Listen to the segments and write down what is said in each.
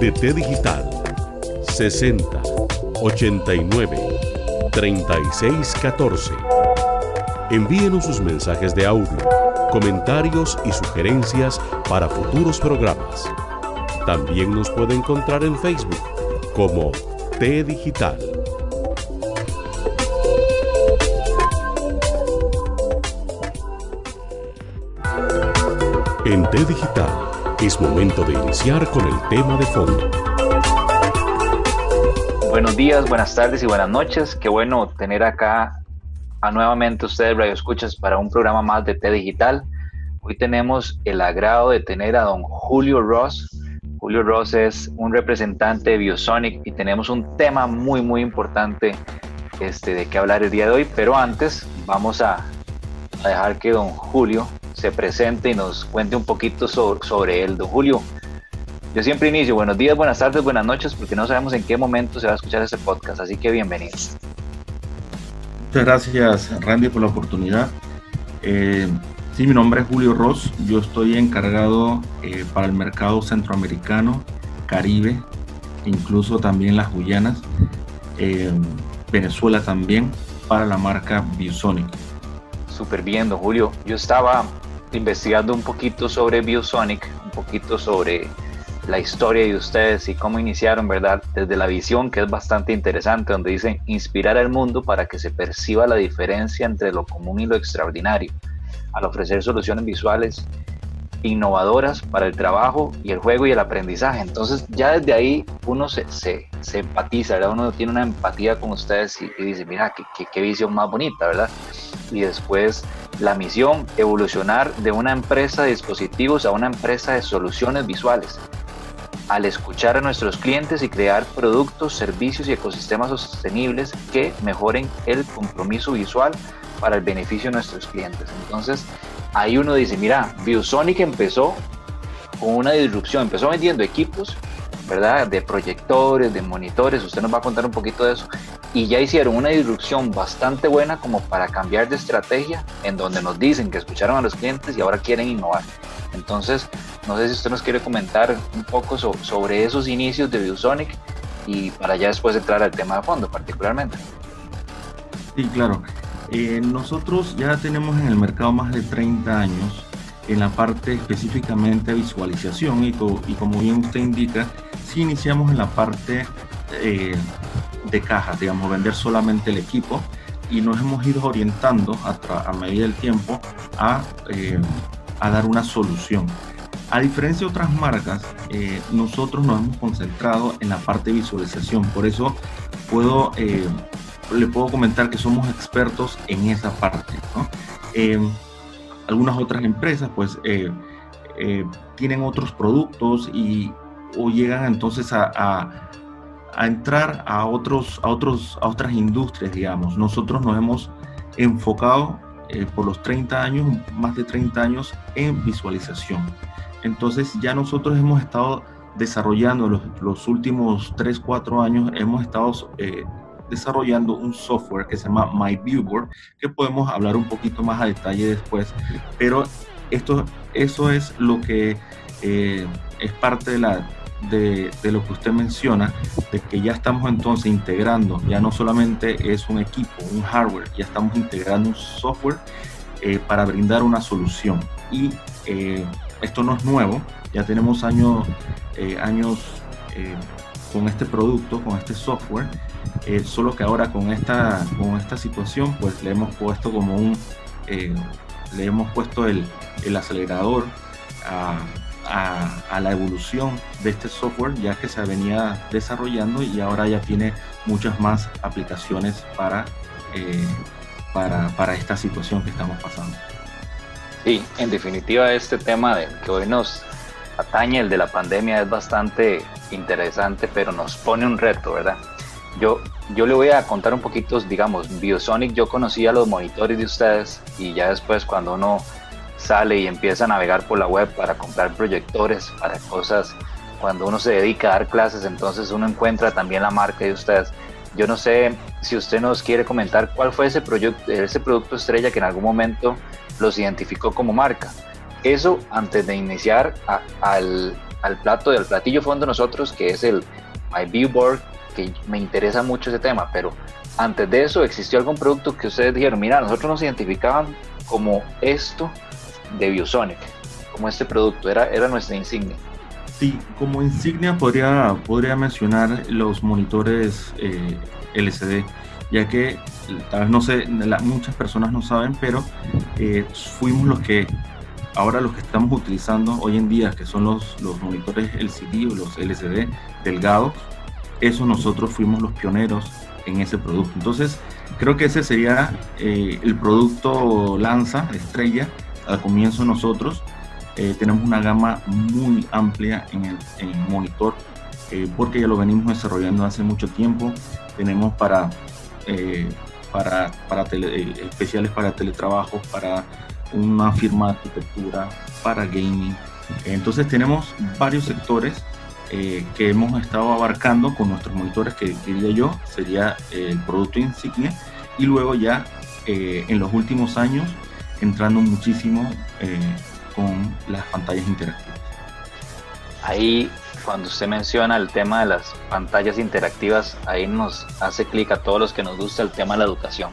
De T Digital 60 89 36 14. Envíenos sus mensajes de audio, comentarios y sugerencias para futuros programas. También nos puede encontrar en Facebook como T Digital. En T Digital es momento de iniciar con el tema de fondo. Buenos días, buenas tardes y buenas noches. Qué bueno tener acá a nuevamente ustedes Radio Escuchas para un programa más de T Digital. Hoy tenemos el agrado de tener a don Julio Ross. Julio Ross es un representante de Biosonic y tenemos un tema muy muy importante este, de qué hablar el día de hoy. Pero antes vamos a, a dejar que don Julio se presente y nos cuente un poquito sobre, él. Don Julio, yo siempre inicio, buenos días, buenas tardes, buenas noches, porque no sabemos en qué momento se va a escuchar este podcast, así que bienvenido. Muchas gracias, Randy, por la oportunidad. Eh, sí, mi nombre es Julio Ross, yo estoy encargado eh, para el mercado centroamericano, Caribe, incluso también las Guyanas, eh, Venezuela también, para la marca Biosonic. Súper bien, don Julio. Yo estaba investigando un poquito sobre Biosonic, un poquito sobre la historia de ustedes y cómo iniciaron, ¿verdad? Desde la visión, que es bastante interesante, donde dicen inspirar al mundo para que se perciba la diferencia entre lo común y lo extraordinario, al ofrecer soluciones visuales innovadoras para el trabajo y el juego y el aprendizaje. Entonces ya desde ahí uno se, se, se empatiza, ¿verdad? Uno tiene una empatía con ustedes y, dice, mira, qué visión más bonita, ¿verdad? Y después la misión, evolucionar de una empresa de dispositivos a una empresa de soluciones visuales. Al escuchar a nuestros clientes y crear productos, servicios y ecosistemas sostenibles que mejoren el compromiso visual para el beneficio de nuestros clientes. Entonces, ahí uno dice, mira, Biosonic empezó con una disrupción, empezó vendiendo equipos, ¿verdad? De proyectores, de monitores, usted nos va a contar un poquito de eso, y ya hicieron una disrupción bastante buena como para cambiar de estrategia, en donde nos dicen que escucharon a los clientes y ahora quieren innovar. Entonces, no sé si usted nos quiere comentar un poco sobre esos inicios de Biosonic y para ya después entrar al tema de fondo particularmente. Sí, claro. Eh, nosotros ya tenemos en el mercado más de 30 años en la parte específicamente de visualización y, y como bien usted indica, si iniciamos en la parte eh, de cajas, digamos, vender solamente el equipo y nos hemos ido orientando a, a medida del tiempo a, eh, a, dar una solución. A diferencia de otras marcas, nosotros nos hemos concentrado en la parte de visualización, por eso puedo le puedo comentar que somos expertos en esa parte. Em, algunas otras empresas pues eh, eh, tienen otros productos y o llegan entonces a, entrar a, otros, a, otros, a otras industrias, digamos. Nosotros nos hemos enfocado eh, por los 30 años, más de 30 años, en visualización. Entonces ya nosotros hemos estado desarrollando los, los últimos 3, 4 años, hemos estado desarrollando un software que se llama My Viewboard, que podemos hablar un poquito más a detalle después, pero esto, eso es lo que eh, es parte de, la, de, lo que usted menciona, de que ya estamos entonces integrando, ya no solamente es un equipo, un hardware, ya estamos integrando un software eh, para brindar una solución. Y eh, esto no es nuevo, ya tenemos años, años con este producto, con este software, eh, solo que ahora con esta, con esta situación, pues le hemos puesto como un, eh, le hemos puesto el, el acelerador a, a, la evolución de este software ya que se venía desarrollando y ahora ya tiene muchas más aplicaciones para, eh, para, para, esta situación que estamos pasando. Sí, en definitiva este tema de que hoy nos atañe, el de la pandemia, es bastante interesante, pero nos pone un reto, ¿verdad? Yo, yo le voy a contar un poquito, digamos, Biosonic, yo conocía los monitores de ustedes y ya después cuando uno sale y empieza a navegar por la web para comprar proyectores, para cosas, cuando uno se dedica a dar clases, entonces uno encuentra también la marca de ustedes. Yo no sé si usted nos quiere comentar cuál fue ese, proyecto, ese producto estrella que en algún momento los identificó como marca. Eso antes de iniciar al, al plato del platillo fondo nosotros, que es el My que me interesa mucho ese tema, pero antes de eso existió algún producto que ustedes dijeron, mira, nosotros nos identificaban como esto de Biosonic, como este producto, era, era nuestra insignia. Sí, como insignia podría, podría mencionar los monitores eh, LCD, ya que tal vez no sé, muchas personas no saben, pero eh, fuimos los que, ahora los que estamos utilizando hoy en día, que son los, los monitores LCD o los LCD delgados, eso nosotros fuimos los pioneros en ese producto. Entonces, creo que ese sería eh, el producto lanza, estrella, al comienzo nosotros eh, tenemos una gama muy amplia en el, monitor eh, porque ya lo venimos desarrollando hace mucho tiempo. Tenemos para, eh, para, para especiales para teletrabajo, para una firma de arquitectura, para gaming. Entonces tenemos varios sectores que hemos estado abarcando con nuestros monitores, que diría yo sería el producto insignia. Y luego ya en los últimos años entrando muchísimo eh, con las pantallas interactivas. Ahí, cuando usted menciona el tema de las pantallas interactivas, ahí nos hace clic a todos los que nos gusta el tema de la educación.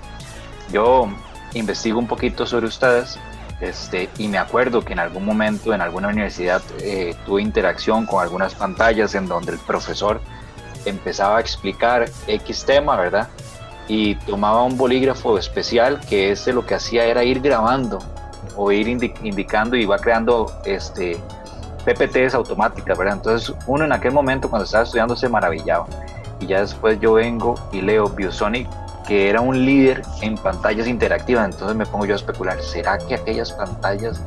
Yo investigo un poquito sobre ustedes este, y me acuerdo que en algún momento en alguna universidad eh, tuve interacción con algunas pantallas en donde el profesor empezaba a explicar X tema, ¿verdad? Y tomaba un bolígrafo especial que ese lo que hacía era ir grabando o ir indicando y va creando este PPTs automáticas, ¿verdad? Entonces uno en aquel momento cuando estaba estudiando se maravillaba y ya después yo vengo y leo Biosonic que era un líder en pantallas interactivas, entonces me pongo yo a especular, ¿será que aquellas pantallas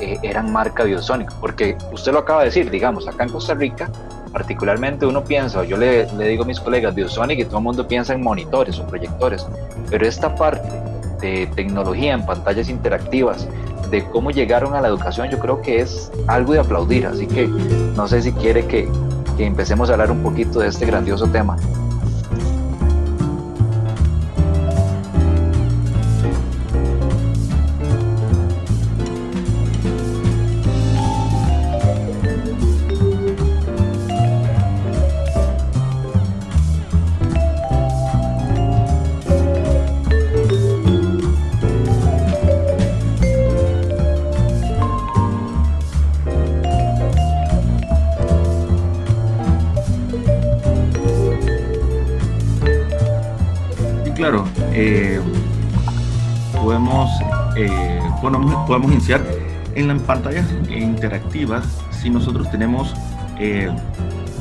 eh, eran marca Biosonic? Porque usted lo acaba de decir, digamos, acá en Costa Rica particularmente uno piensa, yo le, digo a mis colegas Biosonic y todo el mundo piensa en monitores o proyectores, pero esta parte de tecnología en pantallas interactivas, de cómo llegaron a la educación, yo creo que es algo de aplaudir, así que no sé si quiere que, que empecemos a hablar un poquito de este grandioso tema. Podemos iniciar en las pantallas interactivas si nosotros tenemos eh,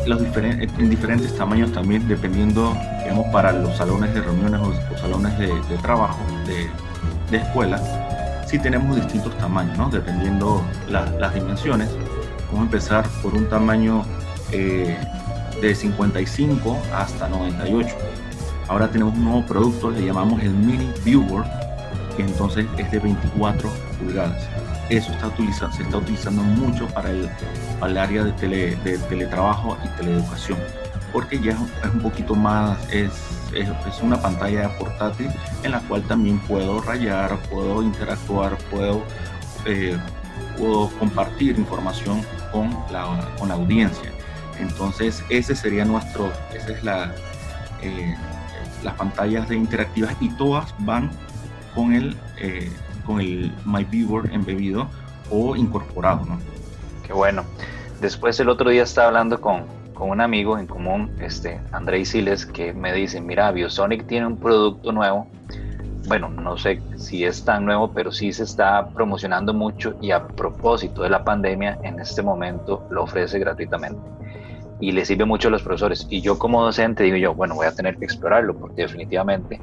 los diferentes, en diferentes tamaños también dependiendo digamos para los salones de reuniones o, salones de, trabajo de, escuela si tenemos distintos tamaños dependiendo las dimensiones. Vamos a empezar por un tamaño eh, de 55 hasta 98 ahora tenemos un nuevo producto le llamamos el mini viewboard entonces es de 24 pulgadas. Eso está utilizando, se está utilizando mucho para el, el área de, tele, de, teletrabajo y teleeducación, porque ya es un poquito más, es, es, una pantalla portátil en la cual también puedo rayar, puedo interactuar, puedo, eh, puedo compartir información con la, con la audiencia. Entonces, ese sería nuestro, esa es la, eh, las pantallas de interactivas y todas van con el, eh, con el My embebido o incorporado. ¿no? Qué bueno. Después el otro día estaba hablando con, con un amigo en común, este, André Siles, que me dice, mira, Biosonic tiene un producto nuevo bueno, no sé si es tan nuevo, pero sí se está promocionando mucho y a propósito de la pandemia, en este momento lo ofrece gratuitamente y le sirve mucho a los profesores. Y yo como docente digo yo, bueno, voy a tener que explorarlo porque definitivamente,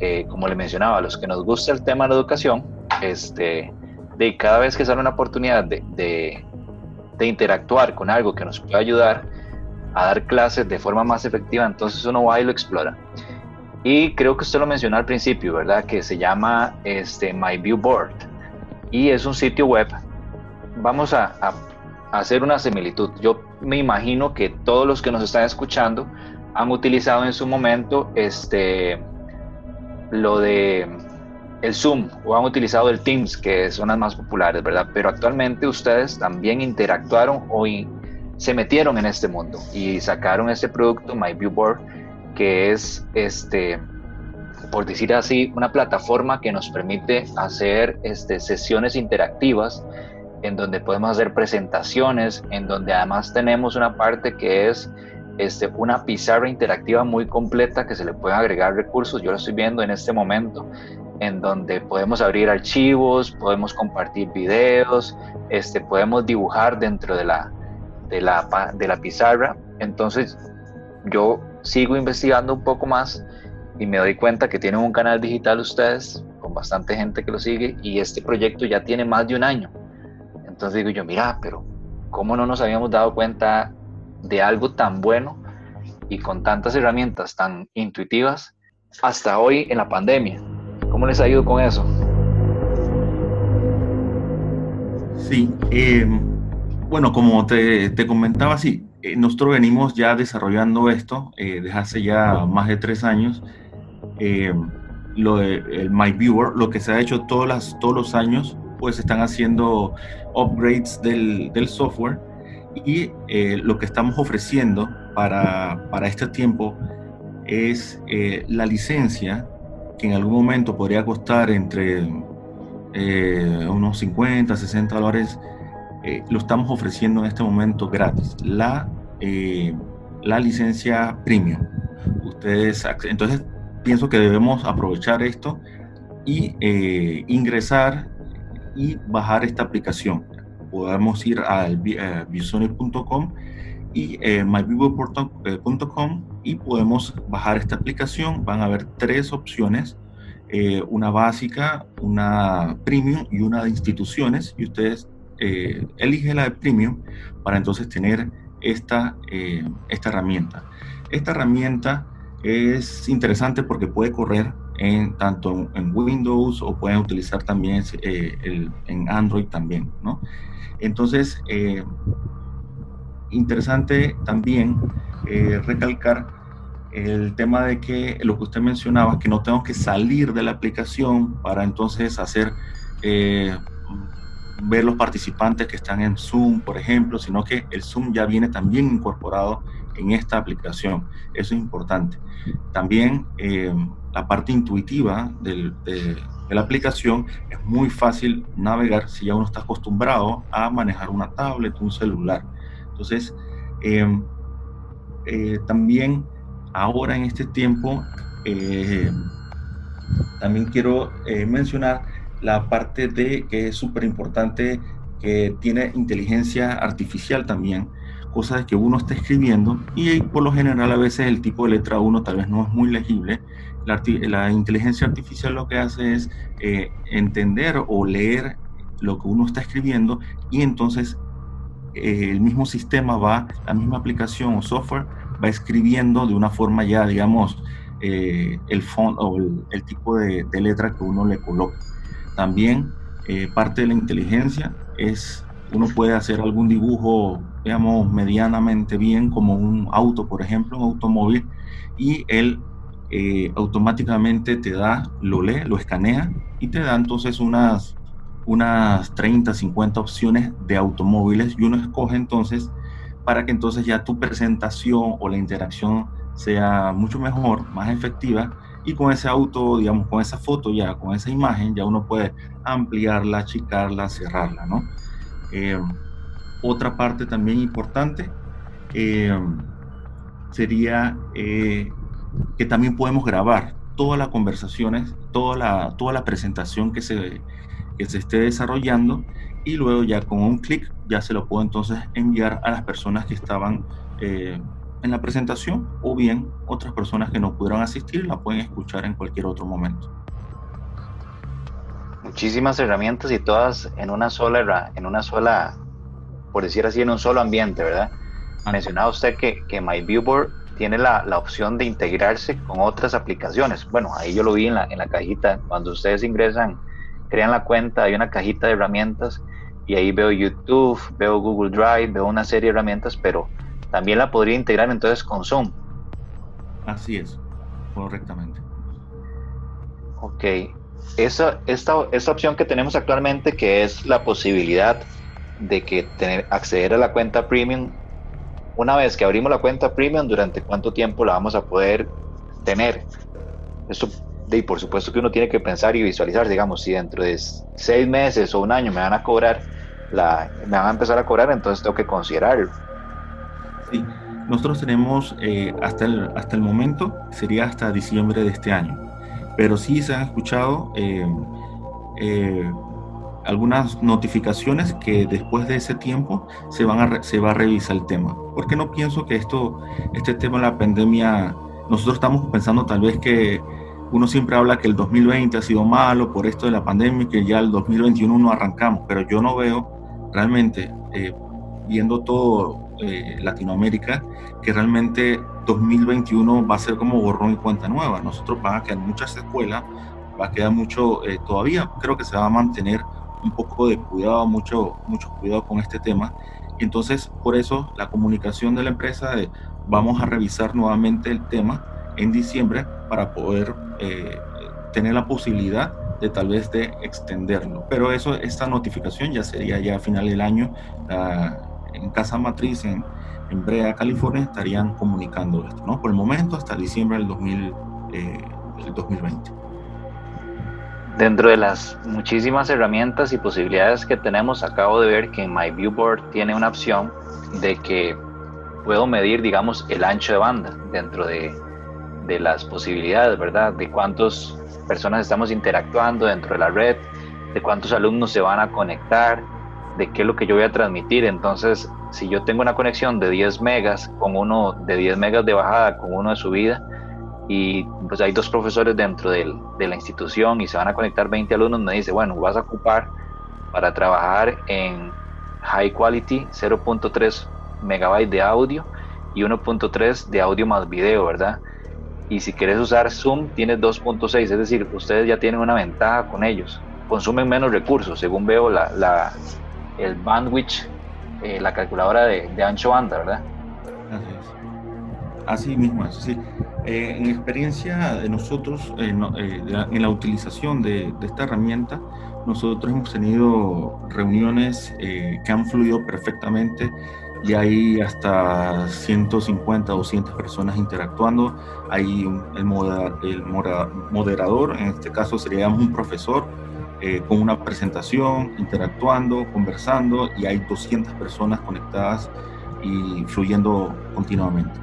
eh, como le mencionaba, a los que nos gusta el tema de la educación, este, de cada vez que sale una oportunidad de, de, interactuar con algo que nos pueda ayudar a dar clases de forma más efectiva, entonces uno va y lo explora. Y creo que usted lo mencionó al principio, ¿verdad? Que se llama este, My View y es un sitio web. Vamos a, hacer una similitud. Yo me imagino que todos los que nos están escuchando han utilizado en su momento este, lo de el Zoom o han utilizado el Teams, que son las más populares, ¿verdad? Pero actualmente ustedes también interactuaron o se metieron en este mundo y sacaron este producto, My View Board, que es, este, por decir así, una plataforma que nos permite hacer este, sesiones interactivas en donde podemos hacer presentaciones, en donde además tenemos una parte que es este, una pizarra interactiva muy completa que se le pueden agregar recursos. Yo lo estoy viendo en este momento, en donde podemos abrir archivos, podemos compartir videos, este, podemos dibujar dentro de la, de la, de la pizarra. Entonces, yo sigo investigando un poco más y me doy cuenta que tienen un canal digital ustedes con bastante gente que lo sigue y este proyecto ya tiene más de un año. Entonces digo yo, mira, pero ¿cómo no nos habíamos dado cuenta de algo tan bueno y con tantas herramientas tan intuitivas hasta hoy en la pandemia? ¿Cómo les ha ido con eso? Sí, eh, bueno, como te, te comentaba, sí, eh, nosotros venimos ya desarrollando esto eh, desde hace ya más de tres años. Eh, lo de el My Viewer, lo que se ha hecho todos, las, todos los años, pues están haciendo upgrades del, del software y lo que estamos ofreciendo para, para este tiempo es la licencia que en algún momento podría costar entre unos 50, 60 dólares lo estamos ofreciendo en este momento gratis. La eh, la licencia premium. Ustedes, entonces, pienso que debemos aprovechar esto y eh, ingresar y bajar esta aplicación. Podemos ir al uh, y eh, myvivo.com y podemos bajar esta aplicación. Van a haber tres opciones, una básica, una premium y una de instituciones. Y ustedes eligen la de premium para entonces tener esta, eh, esta herramienta. Esta herramienta es interesante porque puede correr tanto en Windows o pueden utilizar también eh, en Android también, ¿no? Entonces, eh, interesante también recalcar el tema de que lo que usted mencionaba, que no tengo que salir de la aplicación para entonces hacer ver los participantes que están en Zoom, por ejemplo, sino que el Zoom ya viene también incorporado en esta aplicación. Eso es importante. También eh, la parte intuitiva de, la aplicación es muy fácil navegar si ya uno está acostumbrado a manejar una tablet, un celular. Entonces, em, eh, también ahora en este tiempo, eh, también quiero mencionar la parte de que es súper importante que tiene inteligencia artificial también, cosas que uno está escribiendo y por lo general a veces el tipo de letra 1 tal vez no es muy legible. La, inteligencia artificial lo que hace es eh, entender o leer lo que uno está escribiendo y entonces eh, el mismo sistema va, la misma aplicación o software va escribiendo de una forma ya, digamos, eh, el font o el, tipo de, de letra que uno le coloca. También eh, parte de la inteligencia es, uno puede hacer algún dibujo, digamos, medianamente bien, como un auto, por ejemplo, un automóvil, y él eh, automáticamente te da, lo lee, lo escanea y te da entonces unas, unas 30, 50 opciones de automóviles y uno escoge entonces para que entonces ya tu presentación o la interacción sea mucho mejor, más efectiva y con ese auto, digamos, con esa foto ya, con esa imagen, ya uno puede ampliarla, achicarla, cerrarla, ¿no? Eh, otra parte también importante eh, sería eh, que también podemos grabar. todas las conversaciones, toda la, presentación que se, que se esté desarrollando y luego ya con un clic ya se lo puedo entonces enviar a las personas que estaban eh, en la presentación o bien otras personas que no pudieron asistir la pueden escuchar en cualquier otro momento. Muchísimas herramientas y todas en una sola, en una sola, por decir así, en un solo ambiente, ¿verdad? Ha mencionado usted que, que MyViewBoard tiene la, la, opción de integrarse con otras aplicaciones. Bueno, ahí yo lo vi en la, en la cajita. Cuando ustedes ingresan, crean la cuenta, hay una cajita de herramientas y ahí veo YouTube, veo Google Drive, veo una serie de herramientas, pero también la podría integrar entonces con Zoom. Así es, correctamente. Ok, esa, esta, esta opción que tenemos actualmente, que es la posibilidad de que tener, acceder a la cuenta premium, una vez que abrimos la cuenta premium, ¿durante cuánto tiempo la vamos a poder tener? Esto, y por supuesto que uno tiene que pensar y visualizar, digamos, si dentro de seis meses o un año me van a cobrar, la, me van a empezar a cobrar, entonces tengo que considerarlo. Sí, nosotros tenemos eh, hasta, el, hasta el momento, sería hasta diciembre de este año, pero sí se han escuchado eh, eh, algunas notificaciones que después de ese tiempo se, van a se va a revisar el tema, porque no pienso que esto, este tema de la pandemia, nosotros estamos pensando tal vez que uno siempre habla que el 2020 ha sido malo por esto de la pandemia y que ya el 2021 no arrancamos, pero yo no veo realmente, viendo todo eh, Latinoamérica, que realmente 2021 va a ser como borrón y cuenta nueva. Nosotros van a quedar muchas escuelas, va a quedar mucho, eh, todavía creo que se va a mantener un poco de cuidado, mucho, mucho cuidado con este tema. entonces, por eso la comunicación de la empresa de vamos a revisar nuevamente el tema en diciembre para poder eh, tener la posibilidad de tal vez de extenderlo. Pero eso, esta notificación ya sería ya a final del año. En casa matriz en, en Brea, California, estarían comunicando esto, ¿no? Por el momento hasta diciembre del, 2000, eh, del 2020. Dentro de las muchísimas herramientas y posibilidades que tenemos, acabo de ver que en My Viewboard tiene una opción de que puedo medir, digamos, el ancho de banda dentro de, de las posibilidades, ¿verdad? De cuántas personas estamos interactuando dentro de la red, de cuántos alumnos se van a conectar, de qué es lo que yo voy a transmitir. Entonces, si yo tengo una conexión de 10 megas con uno de 10 megas de bajada con uno de subida y pues hay dos profesores dentro de la institución y se van a conectar 20 alumnos, me dice, bueno, vas a ocupar para trabajar en high quality 0.3 megabytes de audio y 1.3 de audio más video, ¿verdad? Y si quieres usar Zoom, tienes 2.6, es decir, ustedes ya tienen una ventaja con ellos. Consumen menos recursos, según veo la, el bandwidth, eh, la calculadora de, ancho banda, ¿verdad? Así es. Así mismo, así. Eh, en experiencia de nosotros, eh, en la utilización de, esta herramienta, nosotros hemos tenido reuniones que han fluido perfectamente y hay hasta 150 o 200 personas interactuando. Hay el, el moderador, en este caso seríamos un profesor, eh, con una presentación, interactuando, conversando y hay 200 personas conectadas y fluyendo continuamente.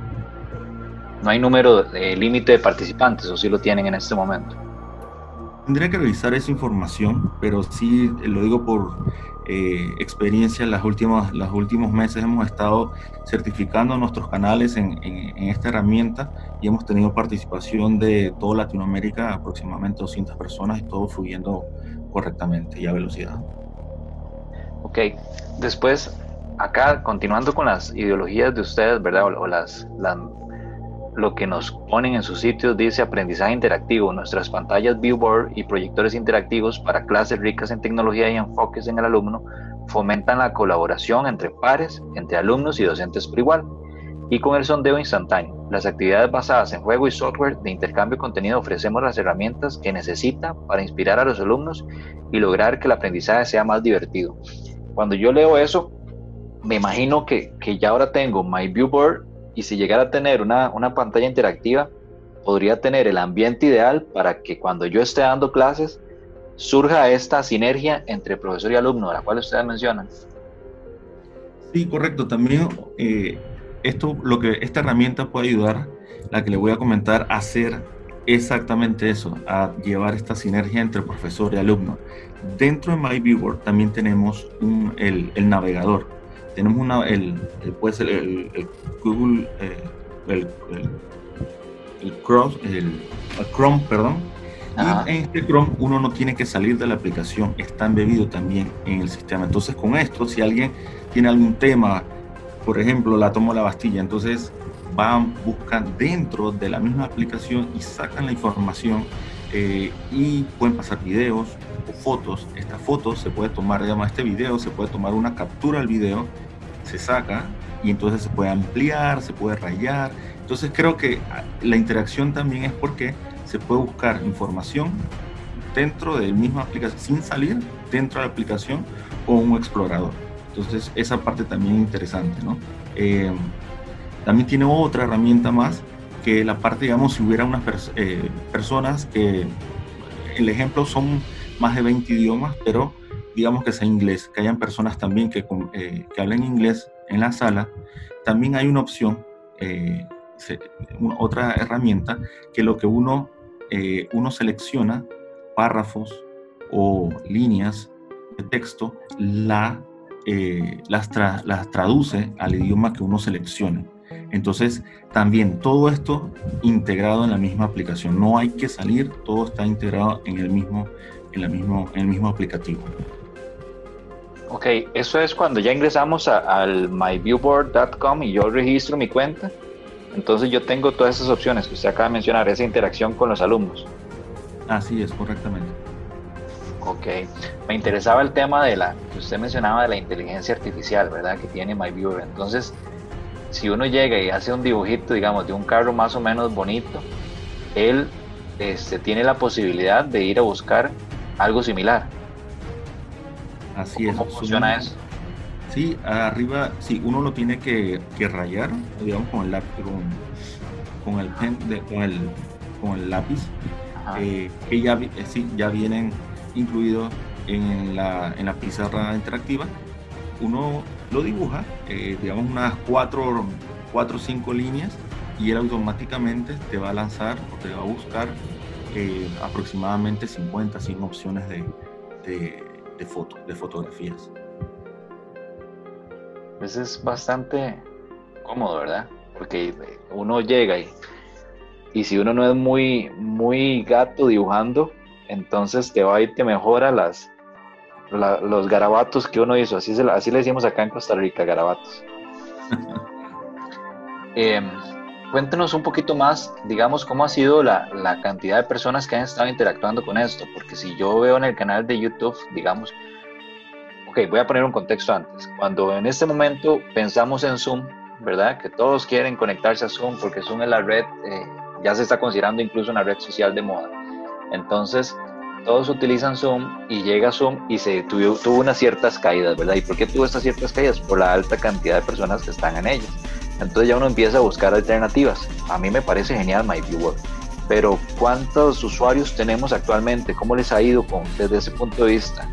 ¿No hay número de límite de participantes o sí lo tienen en este momento? Tendría que revisar esa información, pero sí lo digo por eh, experiencia. Las últimas, los últimos meses hemos estado certificando nuestros canales en, en, en, esta herramienta y hemos tenido participación de toda Latinoamérica, aproximadamente 200 personas y todo fluyendo correctamente y a velocidad. Ok, después acá continuando con las ideologías de ustedes, ¿verdad? O, las, lo que nos ponen en sus sitios dice aprendizaje interactivo, nuestras pantallas viewboard y proyectores interactivos para clases ricas en tecnología y enfoques en el alumno fomentan la colaboración entre pares, entre alumnos y docentes por igual y con el sondeo instantáneo. Las actividades basadas en juego y software de intercambio de contenido ofrecemos las herramientas que necesita para inspirar a los alumnos y lograr que el aprendizaje sea más divertido. Cuando yo leo eso, me imagino que, que ya ahora tengo My Viewboard y si llegara a tener una, una pantalla interactiva, podría tener el ambiente ideal para que cuando yo esté dando clases surja esta sinergia entre profesor y alumno, la cual ustedes mencionan. Sí, correcto. También eh, esto, lo que esta herramienta puede ayudar, la que le voy a comentar, a hacer exactamente eso, a llevar esta sinergia entre profesor y alumno. Dentro de MyViewer también tenemos el, navegador. Tenemos una, el, puede ser el, Google, eh, el, Chrome, el, Chrome, perdón. Y en este Chrome uno no tiene que salir de la aplicación, está embebido también en el sistema. Entonces con esto, si alguien tiene algún tema, por ejemplo, la tomo la Bastilla, entonces van, buscan dentro de la misma aplicación y sacan la información eh, y pueden pasar videos o fotos. Estas fotos se puede tomar, digamos, este video, se puede tomar una captura del video, se saca y entonces se puede ampliar, se puede rayar. Entonces creo que ah, la interacción también es porque se puede buscar información dentro de la misma aplicación, sin salir dentro de la aplicación o un explorador. Entonces esa parte también es interesante, ¿no? Eh, también tiene otra herramienta más, que la parte, digamos, si hubiera unas eh, personas que, el ejemplo son más de 20 idiomas, pero digamos que sea inglés, que hayan personas también que, eh, que hablen inglés en la sala, también hay una opción, eh, otra herramienta, que lo que uno, uno selecciona párrafos o líneas de texto, la, las, las traduce al idioma que uno seleccione. Entonces, también todo esto integrado en la misma aplicación. No hay que salir, todo está integrado en el mismo, en la mismo, en el mismo aplicativo. Ok, eso es cuando ya ingresamos al myviewboard.com y yo registro mi cuenta. Entonces yo tengo todas esas opciones que usted acaba de mencionar, esa interacción con los alumnos. Así es, correctamente. Ok, me interesaba el tema de la que usted mencionaba de la inteligencia artificial, ¿verdad? Que tiene MyViewer. Entonces, si uno llega y hace un dibujito, digamos, de un carro más o menos bonito, él este, tiene la posibilidad de ir a buscar algo similar. Así es. ¿Cómo funciona eso? Sí, arriba, sí, uno lo tiene que, rayar, digamos, con el lápiz, con, el, pen, con, el, con el lápiz, eh, que ya, eh, sí, ya vienen incluidos en la, en la pizarra interactiva. Uno lo dibuja, eh, digamos unas cuatro o cinco líneas y él automáticamente te va a lanzar o te va a buscar eh, aproximadamente 50, 100 opciones de, de, de, de fotografías. Pues es bastante cómodo, ¿verdad? Porque uno llega y, y si uno no es muy, muy gato dibujando, entonces te va y te mejora las, los garabatos que uno hizo, así, así le decimos acá en Costa Rica, garabatos. Em, cuéntenos un poquito más, digamos, cómo ha sido la, la, cantidad de personas que han estado interactuando con esto, porque si yo veo en el canal de YouTube, digamos, ok, voy a poner un contexto antes. Cuando en este momento pensamos en Zoom, ¿verdad? Que todos quieren conectarse a Zoom porque Zoom es la red, eh, ya se está considerando incluso una red social de moda. Entonces, todos utilizan Zoom y llega Zoom y se tuvo, tuvo unas ciertas caídas, ¿verdad? ¿Y por qué tuvo estas ciertas caídas? Por la alta cantidad de personas que están en ellas. Entonces ya uno empieza a buscar alternativas. A mí me parece genial MyViewer, pero ¿cuántos usuarios tenemos actualmente? ¿Cómo les ha ido con, desde ese punto de vista?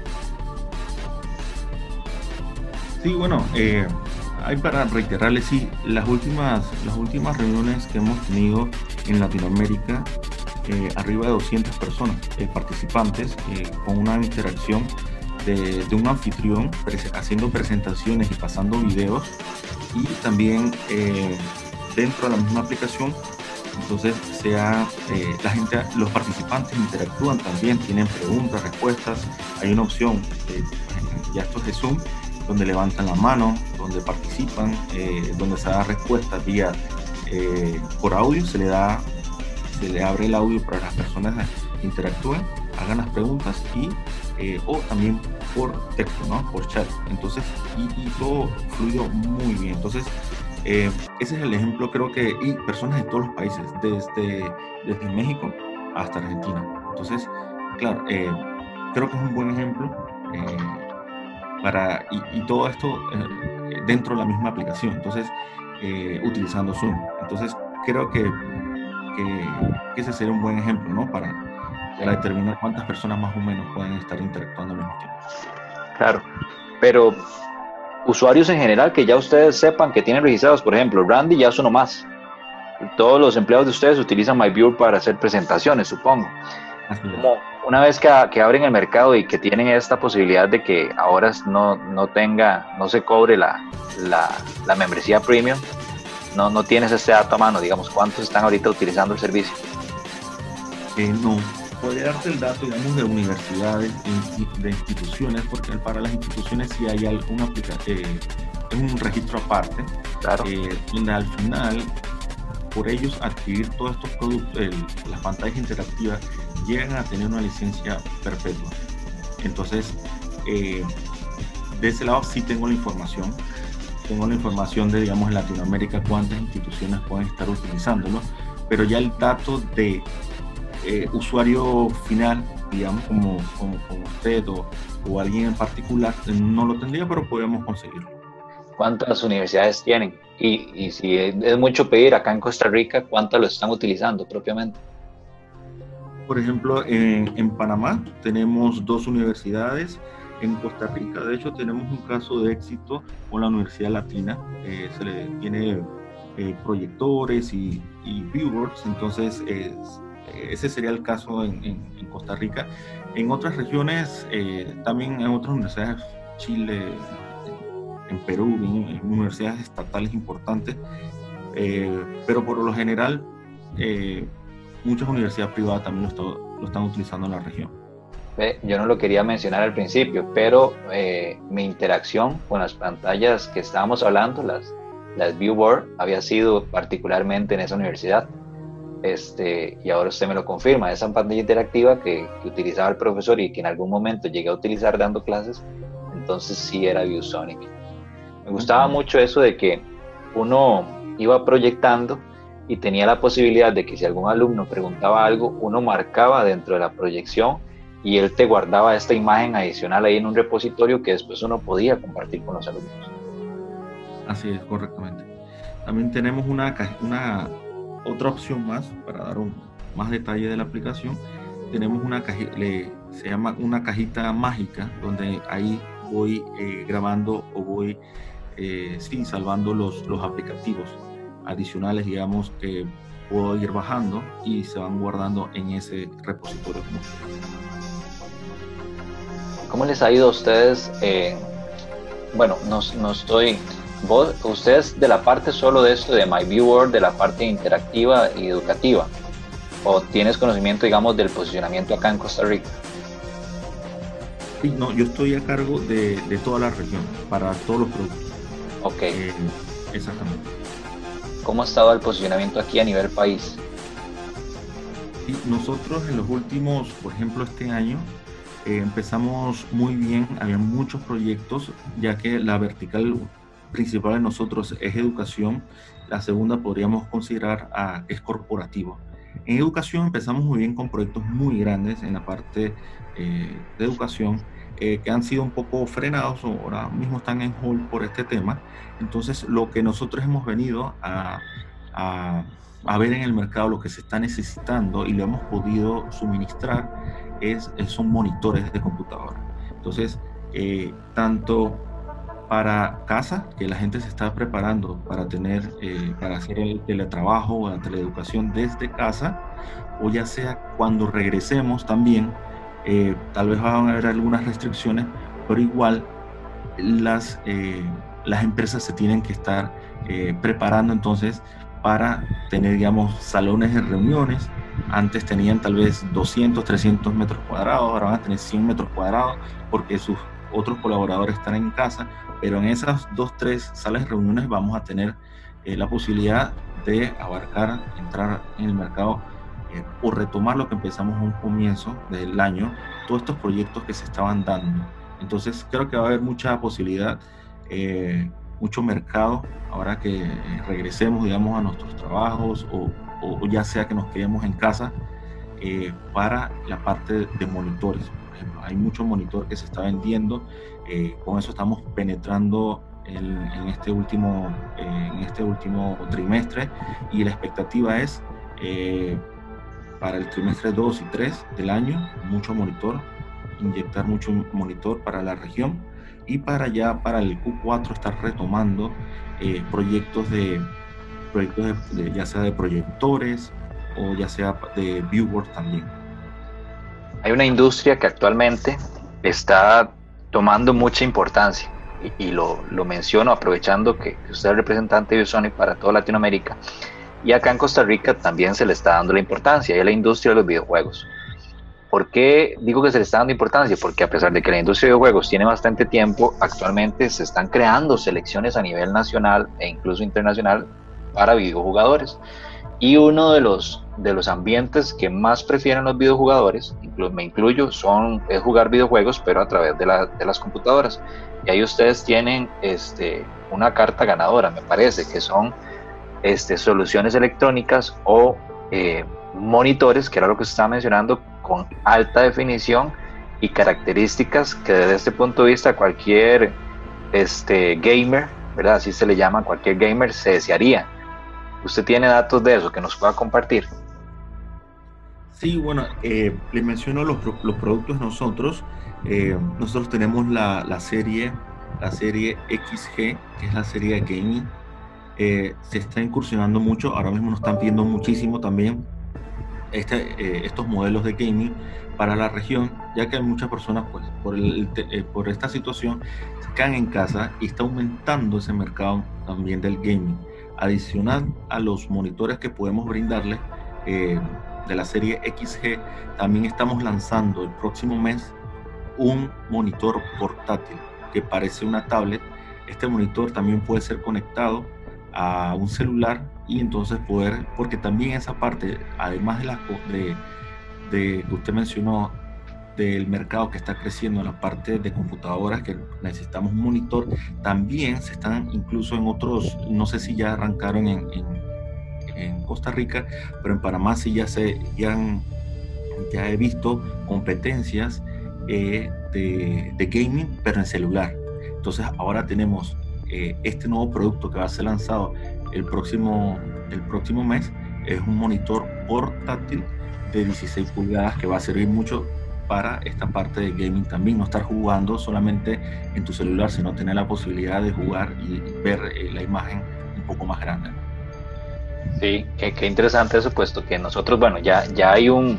Sí, bueno, eh, hay para reiterarles, sí, las últimas, las últimas reuniones que hemos tenido en Latinoamérica eh, arriba de 200 personas eh, participantes eh, con una interacción de, un anfitrión haciendo presentaciones y pasando videos. Y también dentro de la misma aplicación entonces sea la gente los participantes interactúan también tienen preguntas respuestas. Hay una opción ya esto es de Zoom donde levantan la mano donde participan donde se da respuesta vía por audio se le da se le abre el audio para las personas interactúen, hagan las preguntas y eh, o también por texto, ¿no? Por chat. Entonces, y, todo fluyó muy bien. Entonces, eh, ese es el ejemplo, creo que, y personas de todos los países, desde, desde México hasta Argentina. Entonces, claro, eh, creo que es un buen ejemplo para, y, y, todo esto dentro de la misma aplicación. Entonces, utilizando Zoom. Entonces, creo que que, ese sería un buen ejemplo, ¿no? Para, determinar cuántas personas más o menos pueden estar interactuando al mismo tiempo. Claro, pero usuarios en general que ya ustedes sepan que tienen registrados, por ejemplo, Randy ya es uno más. todos los empleados de ustedes utilizan MyViewer para hacer presentaciones, supongo. Como una vez que, que, abren el mercado y que tienen esta posibilidad de que ahora no, no tenga, no se cobre la, la, la membresía premium, no, no tienes este dato a mano, digamos, ¿cuántos están ahorita utilizando el servicio? Eh, no, podría darte el dato, digamos, de universidades, de instituciones, porque para las instituciones sí hay alguna aplicación, eh, un registro aparte, claro. eh, donde al final, por ellos adquirir todos estos productos, el, las pantallas interactivas, llegan a tener una licencia perpetua. Entonces, de ese lado sí tengo la información. Tengo la información de, digamos, en Latinoamérica cuántas instituciones pueden estar utilizándolo, pero ya el dato de eh, usuario final, digamos, como, como, como usted o, o, alguien en particular, no lo tendría, pero podemos conseguirlo. ¿Cuántas universidades tienen? Y, y si es mucho pedir acá en Costa Rica, ¿cuántas lo están utilizando propiamente? Por ejemplo, en, en Panamá tenemos dos universidades. En Costa Rica, de hecho, tenemos un caso de éxito con la Universidad Latina. Eh, se le tiene eh, proyectores y, y viewboards, entonces ese sería el caso en, Costa Rica. En otras regiones, eh, también en otras universidades, Chile, en Perú, en, universidades estatales importantes, pero por lo general, muchas universidades privadas también lo, están utilizando en la región. Yo no lo quería mencionar al principio, pero eh, mi interacción con las pantallas que estábamos hablando, las, las Viewboard, había sido particularmente en esa universidad este, y ahora usted me lo confirma, esa pantalla interactiva que, que, utilizaba el profesor y que en algún momento llegué a utilizar dando clases, entonces sí era ViewSonic. Me gustaba mucho eso de que uno iba proyectando y tenía la posibilidad de que si algún alumno preguntaba algo, uno marcaba dentro de la proyección y él te guardaba esta imagen adicional ahí en un repositorio que después uno podía compartir con los alumnos. Así es, correctamente. También tenemos una, una otra opción más para dar un más detalle de la aplicación tenemos una cajita se llama una cajita mágica donde ahí voy eh, grabando o voy eh, sí, salvando los, los aplicativos adicionales digamos que puedo ir bajando y se van guardando en ese repositorio ¿Cómo les ha ido a ustedes? Eh, bueno, no, no estoy vos, ustedes de la parte solo de esto de My Viewer, de la parte interactiva y educativa, o tienes conocimiento, digamos, del posicionamiento acá en Costa Rica? Sí, no, yo estoy a cargo de, de toda la región, para todos los productos. Ok. Eh, exactamente. ¿Cómo ha estado el posicionamiento aquí a nivel país? Sí, nosotros en los últimos, por ejemplo, este año, eh, empezamos muy bien, había muchos proyectos, ya que la vertical principal de nosotros es educación, la segunda podríamos considerar a, es corporativo. En educación empezamos muy bien con proyectos muy grandes en la parte eh, de educación eh, que han sido un poco frenados ahora mismo están en hold por este tema. Entonces lo que nosotros hemos venido a, a, a ver en el mercado, lo que se está necesitando y lo hemos podido suministrar es, son monitores de computadora. Entonces, eh, tanto para casa, que la gente se está preparando para tener, eh, para hacer el teletrabajo o la teleeducación desde casa, o ya sea cuando regresemos también, eh, tal vez van a haber algunas restricciones, pero igual las, eh, las empresas se tienen que estar eh, preparando entonces para tener, digamos, salones de reuniones. Antes tenían tal vez 200, 300 metros cuadrados, ahora van a tener 100 metros cuadrados porque sus otros colaboradores están en casa pero en esas dos, tres salas de reuniones vamos a tener eh, la posibilidad de abarcar, entrar en el mercado eh, o retomar lo que empezamos a un comienzo del año, todos estos proyectos que se estaban dando. Entonces creo que va a haber mucha posibilidad, eh, mucho mercado ahora que regresemos, digamos, a nuestros trabajos o, o ya sea que nos quedemos en casa eh, para la parte de monitores. Por ejemplo, hay mucho monitor que se está vendiendo eh, con eso estamos penetrando en, este último, eh, en este último trimestre y la expectativa es eh, para el trimestre 2 y 3 del año, mucho monitor, inyectar mucho monitor para la región y para ya para el Q4 estar retomando proyectos de, proyectos ya sea de proyectores o ya sea de viewboard también. Hay una industria que actualmente está tomando mucha importancia y, lo, lo, menciono aprovechando que, usted es representante de Sony para toda Latinoamérica y acá en Costa Rica también se le está dando la importancia, y es la industria de los videojuegos. ¿Por qué digo que se le está dando importancia? Porque a pesar de que la industria de videojuegos tiene bastante tiempo, actualmente se están creando selecciones a nivel nacional e incluso internacional para videojugadores. Y uno de los, de los ambientes que más prefieren los videojugadores, me incluyo, son, es jugar videojuegos, pero a través de, de las computadoras. Y ahí ustedes tienen este, una carta ganadora, me parece, que son este, soluciones electrónicas o eh, monitores, que era lo que estaba mencionando, con alta definición y características que desde este punto de vista cualquier este, gamer, ¿verdad? Así se le llama, cualquier gamer se desearía. ¿Usted tiene datos de eso que nos pueda compartir? Sí, bueno, eh, les menciono los, los productos nosotros. Eh, nosotros tenemos la, la, serie, la serie XG, que es la serie de gaming. Eh, se está incursionando mucho, ahora mismo nos están pidiendo muchísimo también este, eh, estos modelos de gaming para la región, ya que hay muchas personas, pues, por, el, por esta situación, se quedan en casa y está aumentando ese mercado también del gaming. Adicional a los monitores que podemos brindarles eh, de la serie XG, también estamos lanzando el próximo mes un monitor portátil que parece una tablet. Este monitor también puede ser conectado a un celular y entonces poder, porque también esa parte, además de, la, de, de que usted mencionó, del mercado que está creciendo en la parte de computadoras, que necesitamos un monitor, también se están incluso en otros, no sé si ya arrancaron en, en, Costa Rica, pero en Panamá sí ya, se, ya, ya he visto competencias eh, de, de, gaming, pero en celular. Entonces ahora tenemos eh, este nuevo producto que va a ser lanzado el próximo, el próximo mes es un monitor portátil de 16 pulgadas que va a servir mucho para esta parte de gaming también, no estar jugando solamente en tu celular, sino tener la posibilidad de jugar y ver eh, la imagen un poco más grande. Sí, qué, interesante eso, puesto que nosotros, bueno, ya, ya hay un,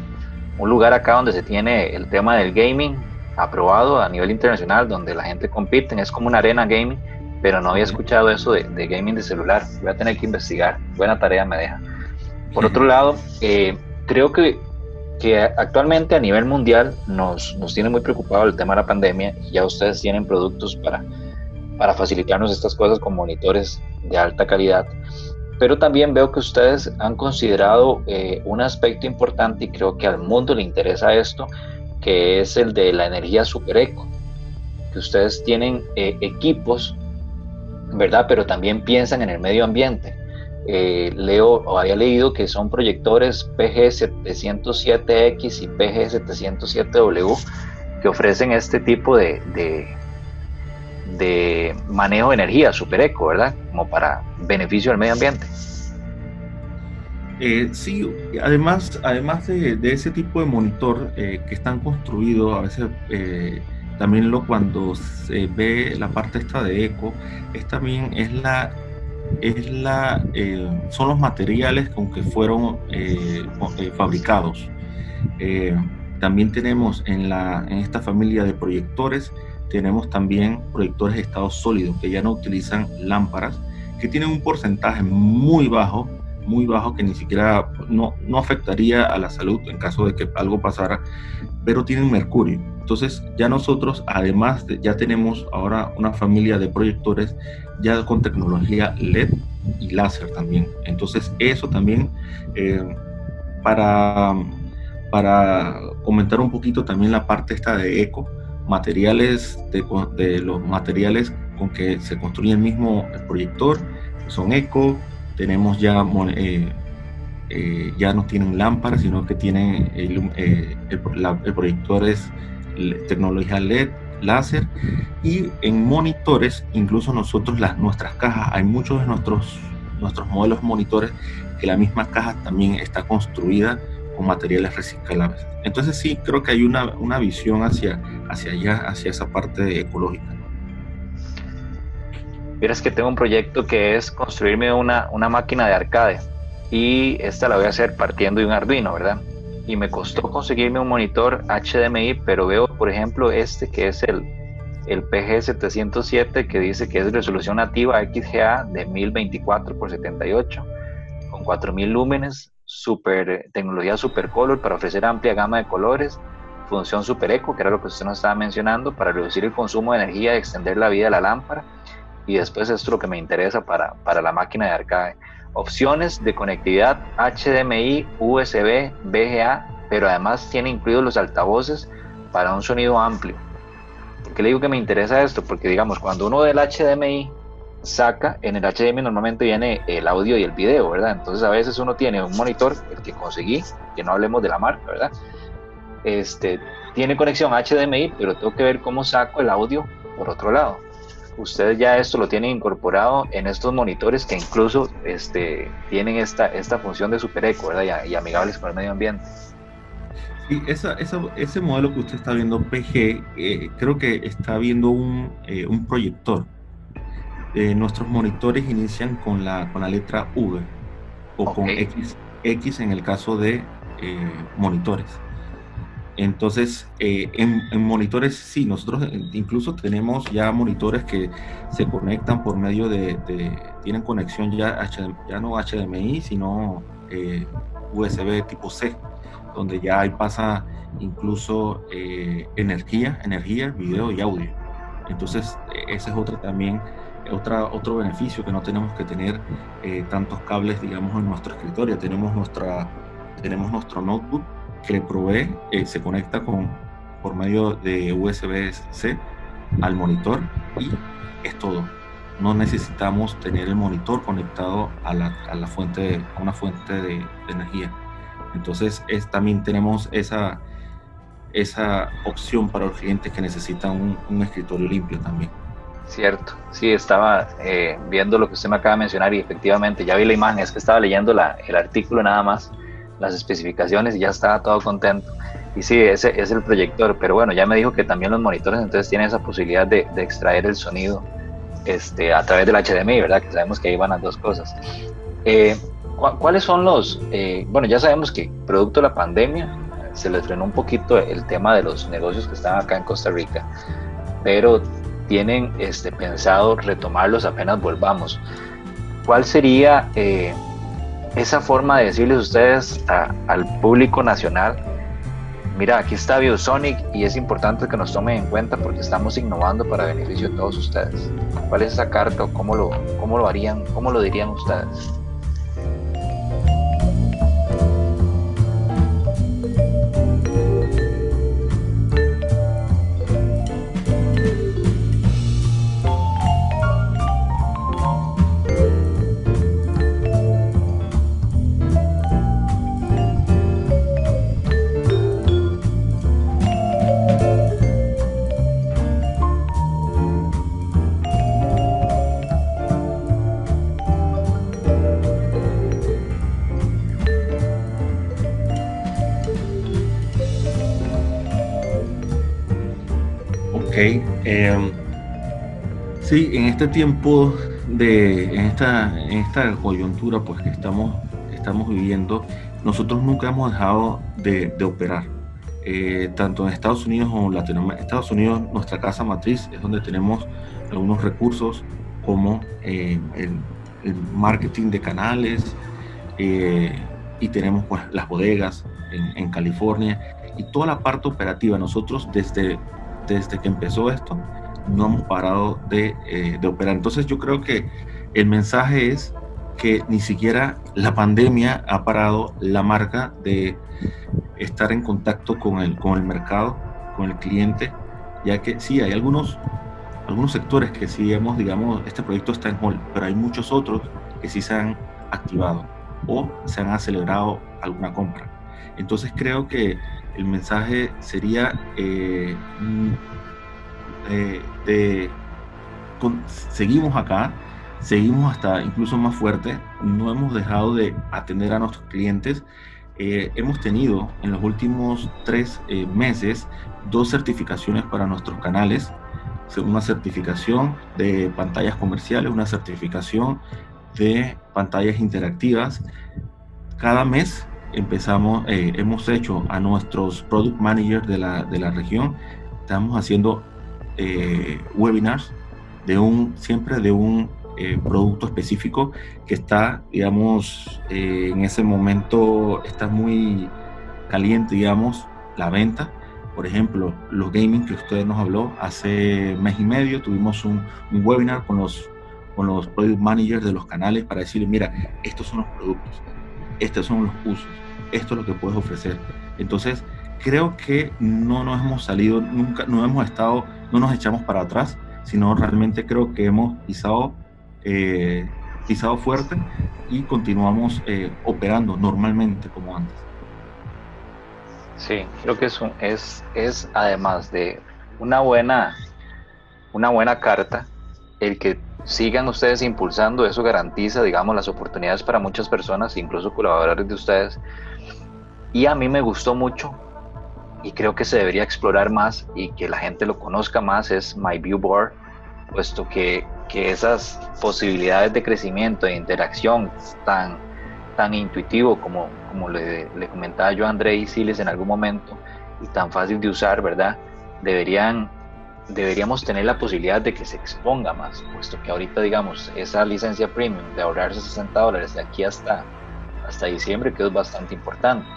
un lugar acá donde se tiene el tema del gaming aprobado a nivel internacional, donde la gente compite, es como una arena gaming, pero no había escuchado eso de, gaming de celular. Voy a tener que investigar. Buena tarea me deja. Por otro lado, eh, creo que, que, actualmente a nivel mundial nos, nos tiene muy preocupado el tema de la pandemia y ya ustedes tienen productos para, para facilitarnos estas cosas con monitores de alta calidad. Pero también veo que ustedes han considerado eh, un aspecto importante y creo que al mundo le interesa esto, que es el de la energía super eco. Que ustedes tienen eh, equipos ¿verdad? Pero también piensan en el medio ambiente. Eh, leo o había leído que son proyectores PG707X y PG707W que ofrecen este tipo de, de, manejo de energía super eco, ¿verdad? Como para beneficio del medio ambiente. Eh, sí, además, además de, ese tipo de monitor eh, que están construidos, a veces también lo cuando se ve la parte esta de eco, es también es la es la eh, son los materiales con que fueron eh, eh, fabricados. también tenemos en la en esta familia de proyectores tenemos también proyectores de estado sólido que ya no utilizan lámparas que tienen un porcentaje muy bajo muy bajo que ni siquiera no, no afectaría a la salud en caso de que algo pasara, pero tienen mercurio. Entonces ya nosotros, además, de, ya tenemos ahora una familia de proyectores ya con tecnología LED y láser también. Entonces eso también eh, para, para comentar un poquito también la parte esta de eco, materiales de, de los materiales con que se construye el mismo proyector, son eco, tenemos ya, eh, eh, ya no tienen lámparas, sino que tienen el, eh, el, proyector es tecnología LED, láser y en monitores, incluso nosotros las nuestras cajas, hay muchos de nuestros nuestros modelos monitores que la misma caja también está construida con materiales reciclables. Entonces sí, creo que hay una, una visión hacia, hacia allá, hacia esa parte ecológica. Vieras que tengo un proyecto que es construirme una, una máquina de arcade y esta la voy a hacer partiendo de un Arduino, ¿verdad? Y me costó conseguirme un monitor HDMI, pero veo, por ejemplo, este que es el, el PG707 que dice que es resolución nativa XGA de 1024 x 78 con 4000 lúmenes, super, tecnología super color para ofrecer amplia gama de colores, función super eco, que era lo que usted nos estaba mencionando, para reducir el consumo de energía y extender la vida de la lámpara. Y después esto es lo que me interesa para, para la máquina de arcade. Opciones de conectividad HDMI, USB, VGA, pero además tiene incluidos los altavoces para un sonido amplio. ¿Por qué le digo que me interesa esto? Porque digamos, cuando uno del HDMI saca, en el HDMI normalmente viene el audio y el video, ¿verdad? Entonces a veces uno tiene un monitor, el que conseguí, que no hablemos de la marca, ¿verdad? Este, tiene conexión HDMI, pero tengo que ver cómo saco el audio por otro lado. Ustedes ya esto lo tienen incorporado en estos monitores que incluso este, tienen esta, esta función de super eco, ¿verdad? Y, amigables con el medio ambiente. Sí, esa, ese modelo que usted está viendo, PG, eh, creo que está viendo un, eh, un proyector eh, nuestros monitores inician con la, con la letra V o con X, X en el caso de eh, monitores. Entonces, eh, en, monitores sí, nosotros incluso tenemos ya monitores que se conectan por medio de, tienen conexión ya, ya no HDMI, sino USB tipo C, donde ya ahí pasa incluso energía, energía, video y audio. Entonces, e, ese es otro también otra, otro beneficio que no tenemos que tener eh, tantos cables, digamos, en nuestro escritorio. Tenemos, nuestra, tenemos nuestro notebook que provee, eh, se conecta con, por medio de USB-C al monitor y es todo. No necesitamos tener el monitor conectado a, la, a la fuente, a una fuente de, energía. Entonces es, también tenemos esa, esa opción para los clientes que necesitan un, un escritorio limpio también. Cierto, sí, estaba eh, viendo lo que usted me acaba de mencionar y efectivamente ya vi la imagen, es que estaba leyendo la, el artículo nada más, las especificaciones y ya estaba todo contento. Y sí, ese es el proyector, pero bueno, ya me dijo que también los monitores entonces tienen esa posibilidad de, extraer el sonido este, a través del HDMI, ¿verdad? Que sabemos que ahí van las dos cosas. Eh, ¿Cuáles son los, eh, bueno, ya sabemos que producto de la pandemia se les frenó un poquito el tema de los negocios que están acá en Costa Rica, pero tienen este, pensado retomarlos apenas volvamos. ¿Cuál sería eh, esa forma de decirles ustedes al público nacional? Mira, aquí está Biosonic y es importante que nos tomen en cuenta porque estamos innovando para beneficio de todos ustedes. ¿Cuál es esa carta o cómo lo, cómo lo harían, cómo lo dirían ustedes? Sí, en este tiempo de, en esta, en esta coyuntura pues que estamos, estamos viviendo, nosotros nunca hemos dejado de, operar. Eh, tanto en Estados Unidos como en Latinoamérica. Estados Unidos, nuestra casa matriz, es donde tenemos algunos recursos como eh, el, marketing de canales y tenemos pues, las bodegas en, en, California y toda la parte operativa. Nosotros desde desde que empezó esto, no hemos parado eh, de, operar. Entonces yo creo que el mensaje es que ni siquiera la pandemia ha parado la marca de estar en contacto con el, con el mercado, con el cliente, ya que sí, hay algunos, algunos sectores que sí hemos, digamos, este proyecto está en hold, pero hay muchos otros que sí se han activado o se han acelerado alguna compra. Entonces creo que el mensaje sería eh, mm, eh, de, seguimos acá, seguimos hasta incluso más fuerte, no hemos dejado de atender a nuestros clientes. Eh, hemos tenido en los últimos tres meses dos certificaciones para nuestros canales, una certificación de pantallas comerciales, una certificación de pantallas interactivas. Cada mes empezamos, eh, hemos hecho a nuestros product managers de la, de la región, estamos haciendo eh, webinars de un, siempre de un eh, producto específico que está, digamos, en ese momento está muy caliente, digamos, la venta. Por ejemplo, los gaming que usted nos habló hace mes y medio, tuvimos un, webinar con los, con los product managers de los canales para decirles, mira, estos son los productos, estos son los usos, esto es lo que puedes ofrecer. Entonces, creo que no nos hemos salido, nunca, no hemos estado, no nos echamos para atrás, sino realmente creo que hemos pisado, eh, pisado fuerte y continuamos eh, operando normalmente como antes. Sí, creo que es, es, es además de una buena, una buena carta, el que sigan ustedes impulsando, eso garantiza, digamos, las oportunidades para muchas personas, incluso colaboradores de ustedes. Y a mí me gustó mucho y creo que se debería explorar más y que la gente lo conozca más es My View Board, puesto que, que esas posibilidades de crecimiento e interacción tan, tan intuitivo como, como le, le comentaba yo a André y Siles en algún momento y tan fácil de usar, ¿verdad? Deberían deberíamos tener la posibilidad de que se exponga más, puesto que ahorita, digamos, esa licencia premium de ahorrarse 60 dólares de aquí hasta, hasta diciembre, que es bastante importante.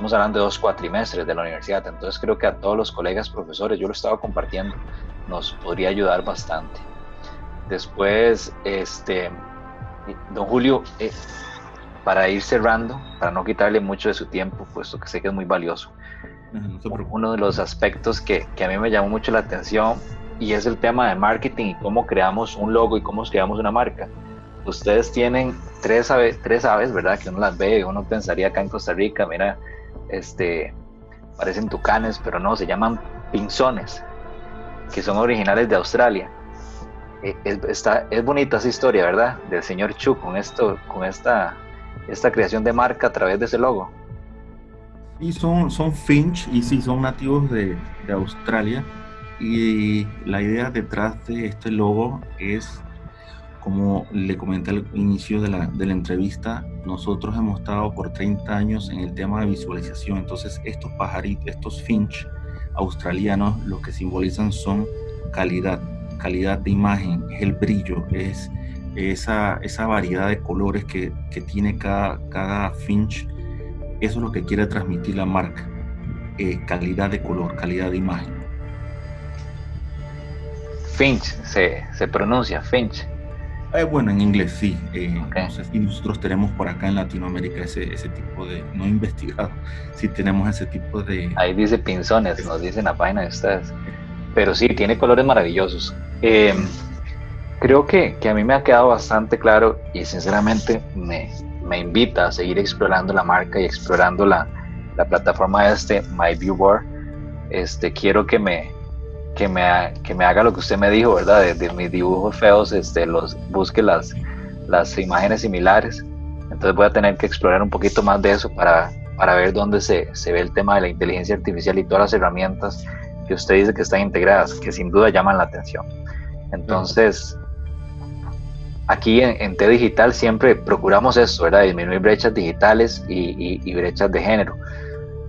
Estamos hablando de dos cuatrimestres de la universidad, entonces creo que a todos los colegas profesores, yo lo estaba compartiendo, nos podría ayudar bastante. Después, este, don Julio, eh, para ir cerrando, para no quitarle mucho de su tiempo, puesto que sé que es muy valioso, uno de los aspectos que, que, a mí me llamó mucho la atención y es el tema de marketing y cómo creamos un logo y cómo creamos una marca. Ustedes tienen tres aves, tres aves, ¿verdad? Que uno las ve, uno pensaría acá en Costa Rica, mira, este, parecen tucanes, pero no, se llaman pinzones, que son originales de Australia. Eh, es, está, es bonita esa historia, ¿verdad? Del señor Chu con, esto, con esta, esta creación de marca a través de ese logo. Y son, son finch y sí, son nativos de, de Australia. Y la idea detrás de este logo es, como le comenté al inicio de la, de la entrevista, nosotros hemos estado por 30 años en el tema de visualización. Entonces, estos pajaritos, estos finch australianos, lo que simbolizan son calidad, calidad de imagen, es el brillo, es esa, esa variedad de colores que, que tiene cada, cada finch eso es lo que quiere transmitir la marca. Eh, calidad de color, calidad de imagen. Finch, se, se pronuncia Finch. Eh, bueno, en inglés sí. Eh, y nosotros tenemos por acá en Latinoamérica ese, ese tipo de, no investigado, sí tenemos ese tipo de... Ahí dice pinzones, nos dicen la página de ustedes. Pero sí, tiene colores maravillosos. creo que, que a mí me ha quedado bastante claro y sinceramente me, me invita a seguir explorando la marca y explorando la, la plataforma de este My View Board, este, quiero que me, que me, que me haga lo que usted me dijo, ¿verdad? De, mis dibujos feos, este, los, busque las, las imágenes similares. Entonces voy a tener que explorar un poquito más de eso para, para ver dónde se, se ve el tema de la inteligencia artificial y todas las herramientas que usted dice que están integradas, que sin duda llaman la atención. Entonces, aquí en, T Digital siempre procuramos eso, ¿verdad? Disminuir brechas digitales y, brechas de género.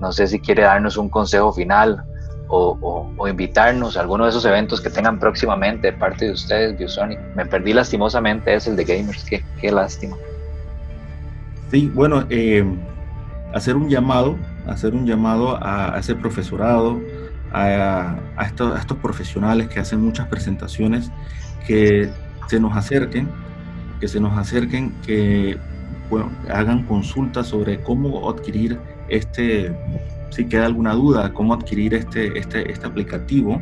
No sé si quiere darnos un consejo final o, invitarnos a alguno de esos eventos que tengan próximamente de parte de ustedes, Biosonic. Me perdí lastimosamente, es el de Gamers, qué, qué lástima. Sí, bueno, eh, hacer un llamado, hacer un llamado a, ese profesorado, a, estos, a estos profesionales que hacen muchas presentaciones, que se nos acerquen, que se nos acerquen, que hagan consultas sobre cómo adquirir este, si queda alguna duda, cómo adquirir este, este, este aplicativo,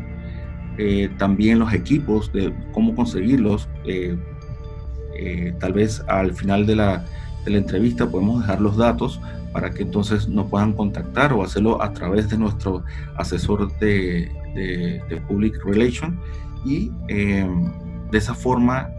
eh, también los equipos, de cómo conseguirlos. Eh, eh, tal vez al final de la, de la entrevista podemos dejar los datos para que entonces nos puedan contactar o hacerlo a través de nuestro asesor de, de, de Public Relation y de esa forma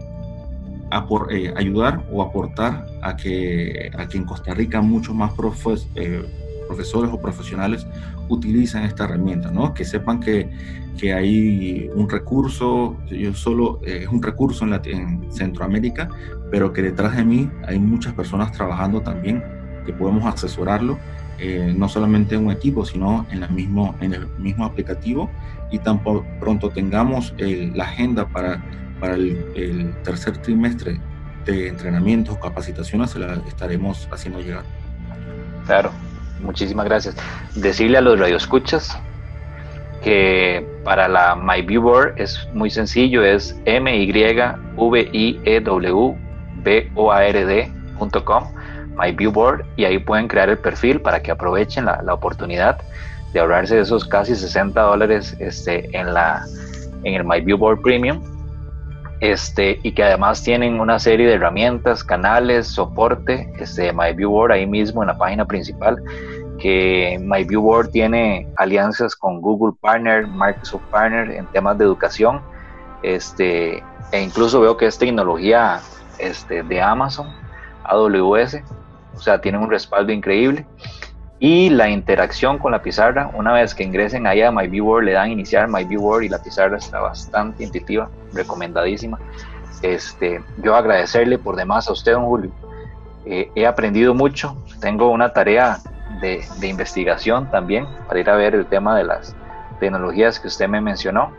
a eh, ayudar o aportar a que, aquí en Costa Rica muchos más profes, eh, profesores o profesionales utilizan esta herramienta, ¿no? Que sepan que, que hay un recurso, yo solo eh, es un recurso en, la, en Centroamérica, pero que detrás de mí hay muchas personas trabajando también que podemos asesorarlo, eh, no solamente en un equipo, sino en, la mismo, en el mismo aplicativo y tan pronto tengamos la agenda para, para el, el tercer trimestre de entrenamientos capacitaciones se la estaremos haciendo llegar. Claro, muchísimas gracias. Decirle a los radioescuchas que para la MyViewBoard es muy sencillo, es m y v i e w b o a r d.com, MyViewBoard, y ahí pueden crear el perfil para que aprovechen la, la oportunidad de ahorrarse esos casi 60 dólares este, en, la, en el MyViewBoard Premium este, y que además tienen una serie de herramientas, canales, soporte, este, MyViewBoard ahí mismo en la página principal, que MyViewBoard tiene alianzas con Google Partner, Microsoft Partner en temas de educación, este, e incluso veo que es tecnología este, de Amazon, AWS, o sea, tienen un respaldo increíble. Y la interacción con la pizarra, una vez que ingresen ahí a MyViewWorld, le dan iniciar MyViewWorld y la pizarra está bastante intuitiva, recomendadísima. Este, yo agradecerle por demás a usted, don Julio. Eh, he aprendido mucho, tengo una tarea de, de, investigación también para ir a ver el tema de las tecnologías que usted me mencionó.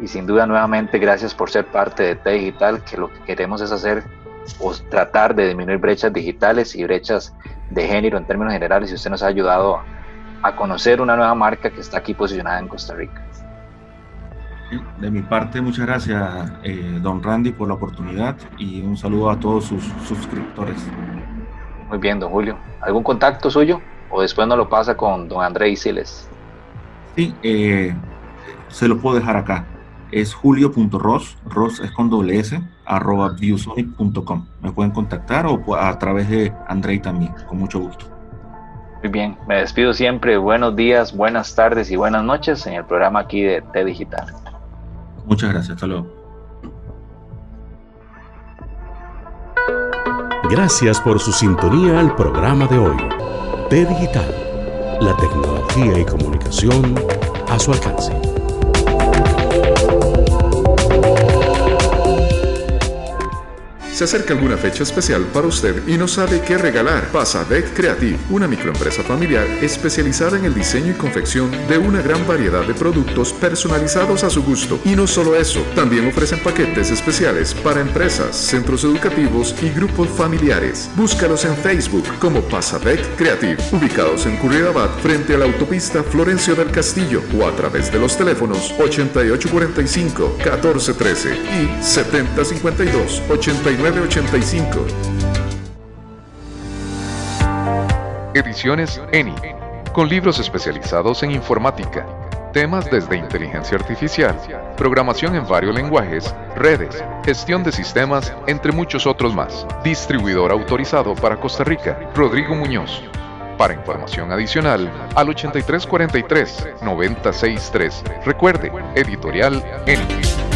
Y sin duda, nuevamente, gracias por ser parte de T Digital, que lo que queremos es hacer o tratar de disminuir brechas digitales y brechas de género en términos generales y usted nos ha ayudado a conocer una nueva marca que está aquí posicionada en Costa Rica. De mi parte, muchas gracias, eh, don Randy, por la oportunidad y un saludo a todos sus suscriptores. Muy bien, don Julio. ¿Algún contacto suyo? ¿O después nos lo pasa con don André Siles? Sí, eh, se lo puedo dejar acá. Es julio.ros, ros es con doble S, arroba viewsonic.com. Me pueden contactar o a través de Andrei también, con mucho gusto. Muy bien, me despido siempre. Buenos días, buenas tardes y buenas noches en el programa aquí de T Digital. Muchas gracias, hasta luego. Gracias por su sintonía al programa de hoy. T Digital, la tecnología y comunicación a su alcance. Se acerca alguna fecha especial para usted y no sabe qué regalar. Pasa Deck Creative, una microempresa familiar especializada en el diseño y confección de una gran variedad de productos personalizados a su gusto. Y no solo eso, también ofrecen paquetes especiales para empresas, centros educativos y grupos familiares. Búscalos en Facebook como Pasadec Creative, ubicados en Curridabat frente a la autopista Florencio del Castillo o a través de los teléfonos 8845 1413 y 7052 89 985. Ediciones ENI, con libros especializados en informática, temas desde inteligencia artificial, programación en varios lenguajes, redes, gestión de sistemas, entre muchos otros más. Distribuidor autorizado para Costa Rica, Rodrigo Muñoz. Para información adicional, al 8343-963. Recuerde, editorial ENI.